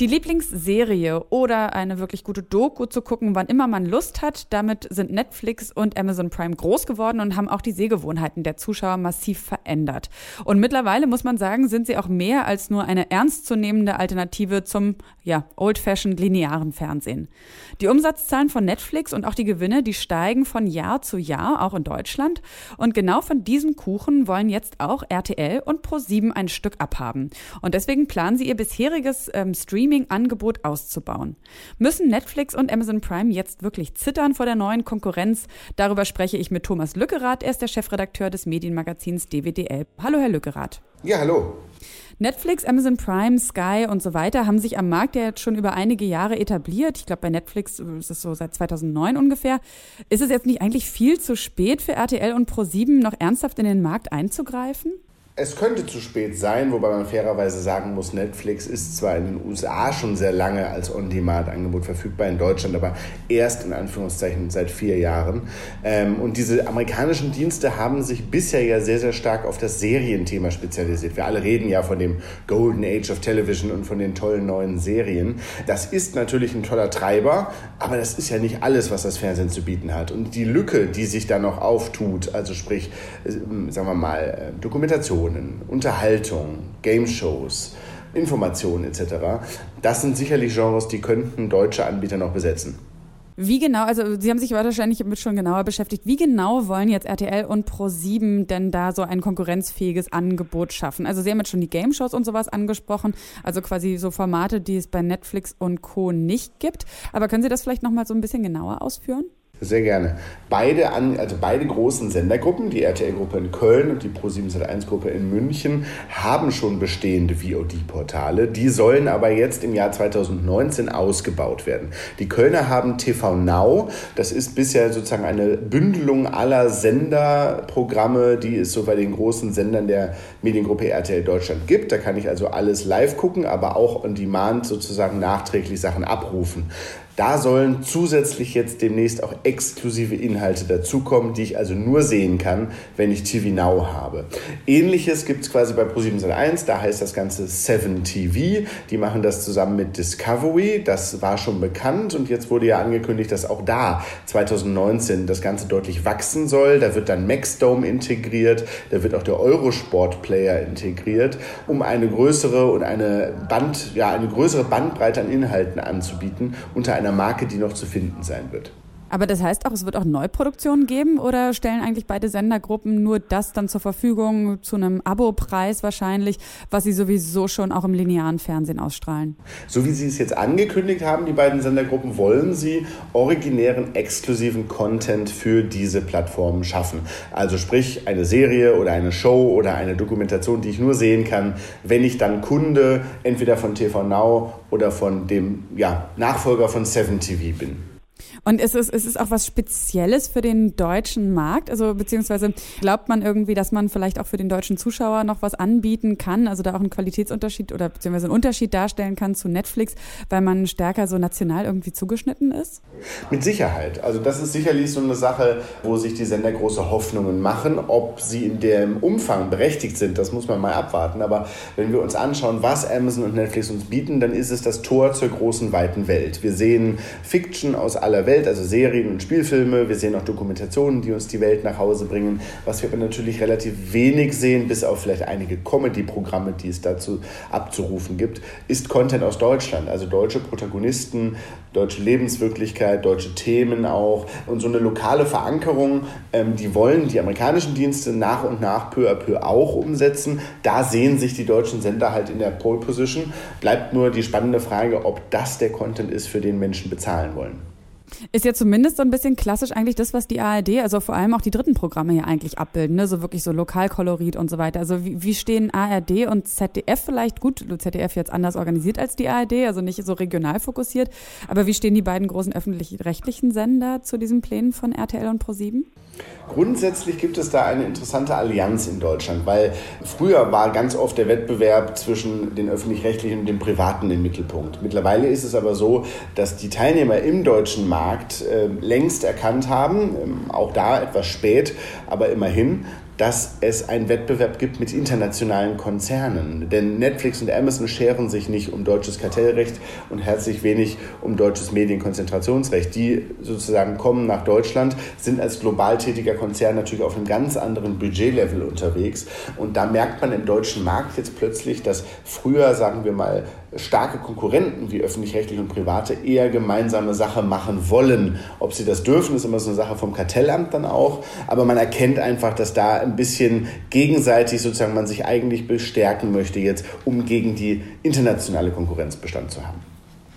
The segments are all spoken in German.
Die Lieblingsserie oder eine wirklich gute Doku zu gucken, wann immer man Lust hat. Damit sind Netflix und Amazon Prime groß geworden und haben auch die Sehgewohnheiten der Zuschauer massiv verändert. Und mittlerweile muss man sagen, sind sie auch mehr als nur eine ernstzunehmende Alternative zum, ja, old-fashioned linearen Fernsehen. Die Umsatzzahlen von Netflix und auch die Gewinne, die steigen von Jahr zu Jahr, auch in Deutschland. Und genau von diesem Kuchen wollen jetzt auch RTL und Pro7 ein Stück abhaben. Und deswegen planen sie ihr bisheriges ähm, Streaming Streaming-Angebot auszubauen. Müssen Netflix und Amazon Prime jetzt wirklich zittern vor der neuen Konkurrenz? Darüber spreche ich mit Thomas Lückerath. Er ist der Chefredakteur des Medienmagazins DWDL. Hallo, Herr Lückerath. Ja, hallo. Netflix, Amazon Prime, Sky und so weiter haben sich am Markt ja jetzt schon über einige Jahre etabliert. Ich glaube, bei Netflix ist es so seit 2009 ungefähr. Ist es jetzt nicht eigentlich viel zu spät für RTL und Pro7 noch ernsthaft in den Markt einzugreifen? Es könnte zu spät sein, wobei man fairerweise sagen muss, Netflix ist zwar in den USA schon sehr lange als On-Demand-Angebot verfügbar, in Deutschland aber erst in Anführungszeichen seit vier Jahren. Ähm, und diese amerikanischen Dienste haben sich bisher ja sehr, sehr stark auf das Serienthema spezialisiert. Wir alle reden ja von dem Golden Age of Television und von den tollen neuen Serien. Das ist natürlich ein toller Treiber, aber das ist ja nicht alles, was das Fernsehen zu bieten hat. Und die Lücke, die sich da noch auftut, also sprich, äh, sagen wir mal, äh, Dokumentation, Informationen, Unterhaltung, Game-Shows, Informationen etc. Das sind sicherlich Genres, die könnten deutsche Anbieter noch besetzen. Wie genau, also Sie haben sich wahrscheinlich damit schon genauer beschäftigt, wie genau wollen jetzt RTL und Pro7 denn da so ein konkurrenzfähiges Angebot schaffen? Also Sie haben jetzt schon die Game-Shows und sowas angesprochen, also quasi so Formate, die es bei Netflix und Co. nicht gibt. Aber können Sie das vielleicht nochmal so ein bisschen genauer ausführen? Sehr gerne. Beide, an, also beide großen Sendergruppen, die RTL-Gruppe in Köln und die Pro701-Gruppe in München, haben schon bestehende VOD-Portale. Die sollen aber jetzt im Jahr 2019 ausgebaut werden. Die Kölner haben TV Now. Das ist bisher sozusagen eine Bündelung aller Senderprogramme, die es so bei den großen Sendern der Mediengruppe RTL Deutschland gibt. Da kann ich also alles live gucken, aber auch on demand sozusagen nachträglich Sachen abrufen. Da sollen zusätzlich jetzt demnächst auch exklusive Inhalte dazukommen, die ich also nur sehen kann, wenn ich TV Now habe. Ähnliches gibt es quasi bei Pro701, da heißt das Ganze 7 TV. Die machen das zusammen mit Discovery, das war schon bekannt und jetzt wurde ja angekündigt, dass auch da 2019 das Ganze deutlich wachsen soll. Da wird dann Maxdome integriert, da wird auch der Eurosport Player integriert, um eine größere und eine Band, ja, eine größere Bandbreite an Inhalten anzubieten unter einer Marke, die noch zu finden sein wird. Aber das heißt auch, es wird auch Neuproduktionen geben oder stellen eigentlich beide Sendergruppen nur das dann zur Verfügung zu einem Abo-Preis wahrscheinlich, was sie sowieso schon auch im linearen Fernsehen ausstrahlen? So wie Sie es jetzt angekündigt haben, die beiden Sendergruppen, wollen sie originären, exklusiven Content für diese Plattformen schaffen. Also sprich eine Serie oder eine Show oder eine Dokumentation, die ich nur sehen kann, wenn ich dann Kunde entweder von TV Now oder von dem ja, Nachfolger von 7 TV bin. Und ist es, ist es auch was Spezielles für den deutschen Markt? Also beziehungsweise glaubt man irgendwie, dass man vielleicht auch für den deutschen Zuschauer noch was anbieten kann, also da auch einen Qualitätsunterschied oder beziehungsweise einen Unterschied darstellen kann zu Netflix, weil man stärker so national irgendwie zugeschnitten ist? Mit Sicherheit. Also das ist sicherlich so eine Sache, wo sich die Sender große Hoffnungen machen. Ob sie in dem Umfang berechtigt sind, das muss man mal abwarten. Aber wenn wir uns anschauen, was Amazon und Netflix uns bieten, dann ist es das Tor zur großen, weiten Welt. Wir sehen Fiction aus aller Welt Welt, also Serien und Spielfilme. Wir sehen auch Dokumentationen, die uns die Welt nach Hause bringen. Was wir aber natürlich relativ wenig sehen, bis auf vielleicht einige Comedy-Programme, die es dazu abzurufen gibt, ist Content aus Deutschland. Also deutsche Protagonisten, deutsche Lebenswirklichkeit, deutsche Themen auch und so eine lokale Verankerung, ähm, die wollen die amerikanischen Dienste nach und nach peu à peu auch umsetzen. Da sehen sich die deutschen Sender halt in der Pole Position. Bleibt nur die spannende Frage, ob das der Content ist, für den Menschen bezahlen wollen. Ist ja zumindest so ein bisschen klassisch eigentlich das, was die ARD, also vor allem auch die dritten Programme hier eigentlich abbilden, ne? so wirklich so Lokalkolorit und so weiter. Also wie, wie stehen ARD und ZDF vielleicht, gut, ZDF jetzt anders organisiert als die ARD, also nicht so regional fokussiert, aber wie stehen die beiden großen öffentlich-rechtlichen Sender zu diesen Plänen von RTL und ProSieben? Grundsätzlich gibt es da eine interessante Allianz in Deutschland, weil früher war ganz oft der Wettbewerb zwischen den öffentlich-rechtlichen und den privaten im Mittelpunkt. Mittlerweile ist es aber so, dass die Teilnehmer im deutschen Markt äh, längst erkannt haben, ähm, auch da etwas spät, aber immerhin, dass es einen Wettbewerb gibt mit internationalen Konzernen. Denn Netflix und Amazon scheren sich nicht um deutsches Kartellrecht und herzlich wenig um deutsches Medienkonzentrationsrecht. Die sozusagen kommen nach Deutschland, sind als global tätiger Konzern natürlich auf einem ganz anderen Budgetlevel unterwegs. Und da merkt man im deutschen Markt jetzt plötzlich, dass früher, sagen wir mal, starke Konkurrenten wie öffentlich-rechtlich und private eher gemeinsame Sache machen wollen. Ob sie das dürfen, ist immer so eine Sache vom Kartellamt dann auch. Aber man erkennt einfach, dass da ein bisschen gegenseitig sozusagen man sich eigentlich bestärken möchte jetzt, um gegen die internationale Konkurrenz Bestand zu haben.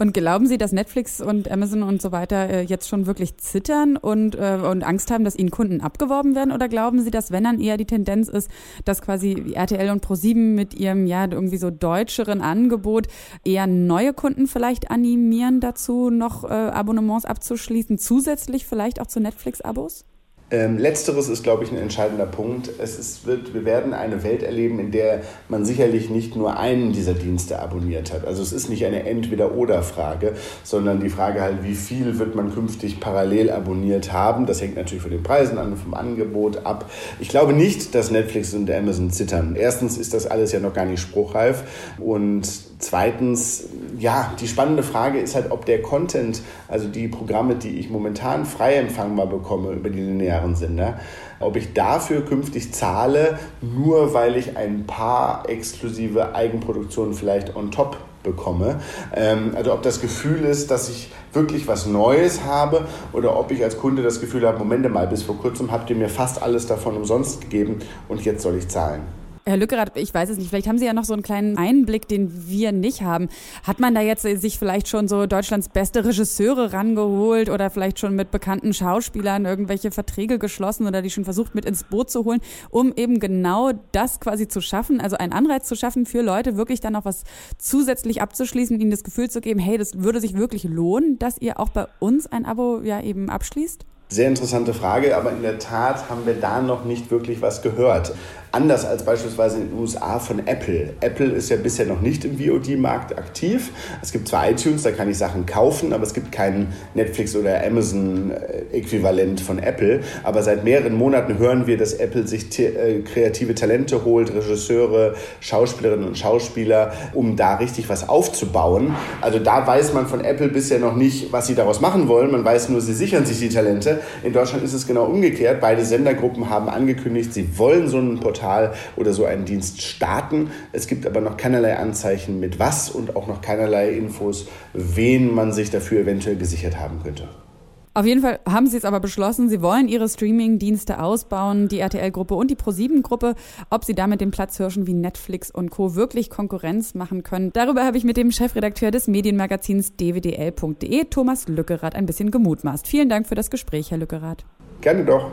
Und glauben Sie, dass Netflix und Amazon und so weiter äh, jetzt schon wirklich zittern und, äh, und Angst haben, dass ihnen Kunden abgeworben werden? Oder glauben Sie, dass wenn dann eher die Tendenz ist, dass quasi RTL und ProSieben mit ihrem ja irgendwie so deutscheren Angebot eher neue Kunden vielleicht animieren dazu, noch äh, Abonnements abzuschließen, zusätzlich vielleicht auch zu Netflix-Abos? Ähm, letzteres ist, glaube ich, ein entscheidender Punkt. Es ist, wird, wir werden eine Welt erleben, in der man sicherlich nicht nur einen dieser Dienste abonniert hat. Also es ist nicht eine Entweder-Oder-Frage, sondern die Frage halt, wie viel wird man künftig parallel abonniert haben. Das hängt natürlich von den Preisen an, vom Angebot ab. Ich glaube nicht, dass Netflix und Amazon zittern. Erstens ist das alles ja noch gar nicht spruchreif und Zweitens, ja, die spannende Frage ist halt, ob der Content, also die Programme, die ich momentan frei empfangbar bekomme über die linearen Sender, ob ich dafür künftig zahle, nur weil ich ein paar exklusive Eigenproduktionen vielleicht on top bekomme. Ähm, also ob das Gefühl ist, dass ich wirklich was Neues habe oder ob ich als Kunde das Gefühl habe, Moment mal, bis vor kurzem habt ihr mir fast alles davon umsonst gegeben und jetzt soll ich zahlen. Herr Lückerath, ich weiß es nicht, vielleicht haben Sie ja noch so einen kleinen Einblick, den wir nicht haben. Hat man da jetzt sich vielleicht schon so Deutschlands beste Regisseure rangeholt oder vielleicht schon mit bekannten Schauspielern irgendwelche Verträge geschlossen oder die schon versucht mit ins Boot zu holen, um eben genau das quasi zu schaffen, also einen Anreiz zu schaffen für Leute, wirklich dann noch was zusätzlich abzuschließen, ihnen das Gefühl zu geben, hey, das würde sich wirklich lohnen, dass ihr auch bei uns ein Abo ja eben abschließt? Sehr interessante Frage, aber in der Tat haben wir da noch nicht wirklich was gehört. Anders als beispielsweise in den USA von Apple. Apple ist ja bisher noch nicht im VOD-Markt aktiv. Es gibt zwar iTunes, da kann ich Sachen kaufen, aber es gibt kein Netflix oder Amazon-Äquivalent von Apple. Aber seit mehreren Monaten hören wir, dass Apple sich äh, kreative Talente holt, Regisseure, Schauspielerinnen und Schauspieler, um da richtig was aufzubauen. Also da weiß man von Apple bisher noch nicht, was sie daraus machen wollen. Man weiß nur, sie sichern sich die Talente. In Deutschland ist es genau umgekehrt. Beide Sendergruppen haben angekündigt, sie wollen so ein Portal Portal oder so einen Dienst starten. Es gibt aber noch keinerlei Anzeichen mit was und auch noch keinerlei Infos, wen man sich dafür eventuell gesichert haben könnte. Auf jeden Fall haben sie es aber beschlossen, sie wollen ihre Streaming-Dienste ausbauen, die RTL-Gruppe und die Pro7-Gruppe. Ob sie damit den Platzhirschen wie Netflix und Co. wirklich Konkurrenz machen können, darüber habe ich mit dem Chefredakteur des Medienmagazins dwdl.de, Thomas Lückerath, ein bisschen gemutmaßt. Vielen Dank für das Gespräch, Herr Lückerath. Gerne doch.